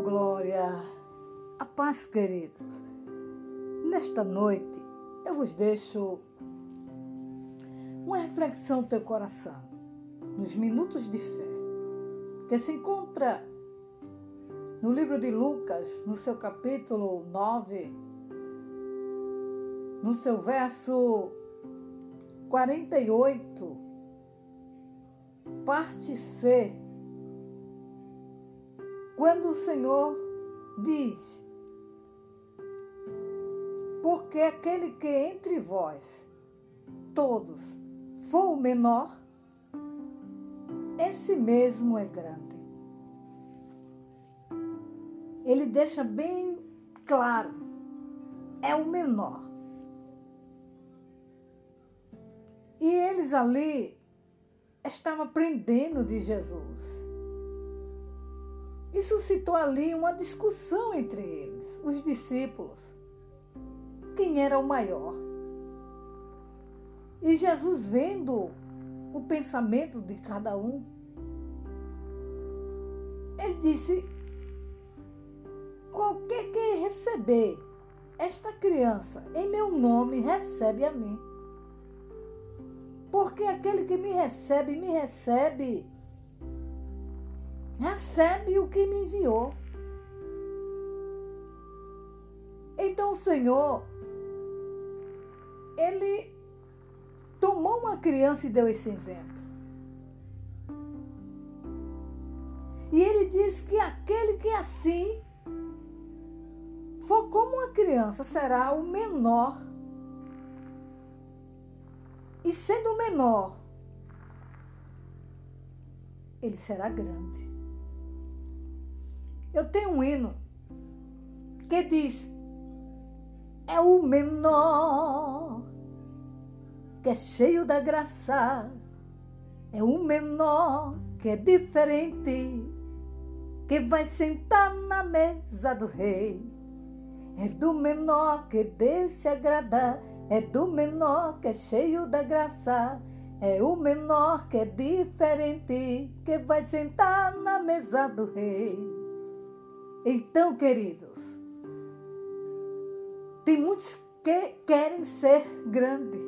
glória, a paz, queridos. Nesta noite eu vos deixo uma reflexão do teu coração, nos minutos de fé, que se encontra no livro de Lucas, no seu capítulo 9, no seu verso 48, parte C quando o Senhor diz: Porque aquele que entre vós todos for o menor, esse mesmo é grande. Ele deixa bem claro, é o menor. E eles ali estavam aprendendo de Jesus. E suscitou ali uma discussão entre eles, os discípulos. Quem era o maior? E Jesus, vendo o pensamento de cada um, ele disse: Qualquer que receber esta criança em meu nome, recebe a mim. Porque aquele que me recebe, me recebe recebe o que me enviou. Então o Senhor, ele tomou uma criança e deu esse exemplo. E ele diz que aquele que é assim for como uma criança será o menor. E sendo menor, ele será grande. Eu tenho um hino que diz: É o menor que é cheio da graça, é o menor que é diferente, que vai sentar na mesa do rei. É do menor que Deus se agrada, é do menor que é cheio da graça, é o menor que é diferente, que vai sentar na mesa do rei. Então, queridos, tem muitos que querem ser grandes,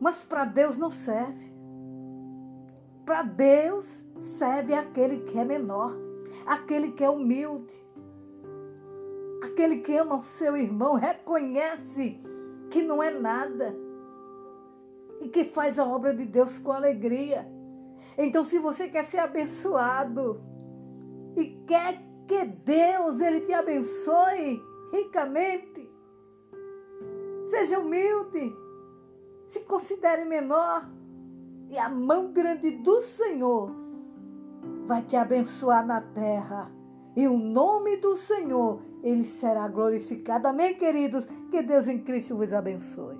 mas para Deus não serve. Para Deus serve aquele que é menor, aquele que é humilde, aquele que ama o seu irmão, reconhece que não é nada e que faz a obra de Deus com alegria. Então, se você quer ser abençoado, quer que Deus ele te abençoe ricamente. Seja humilde, se considere menor e a mão grande do Senhor vai te abençoar na terra. E o nome do Senhor, ele será glorificado. Amém, queridos? Que Deus em Cristo vos abençoe.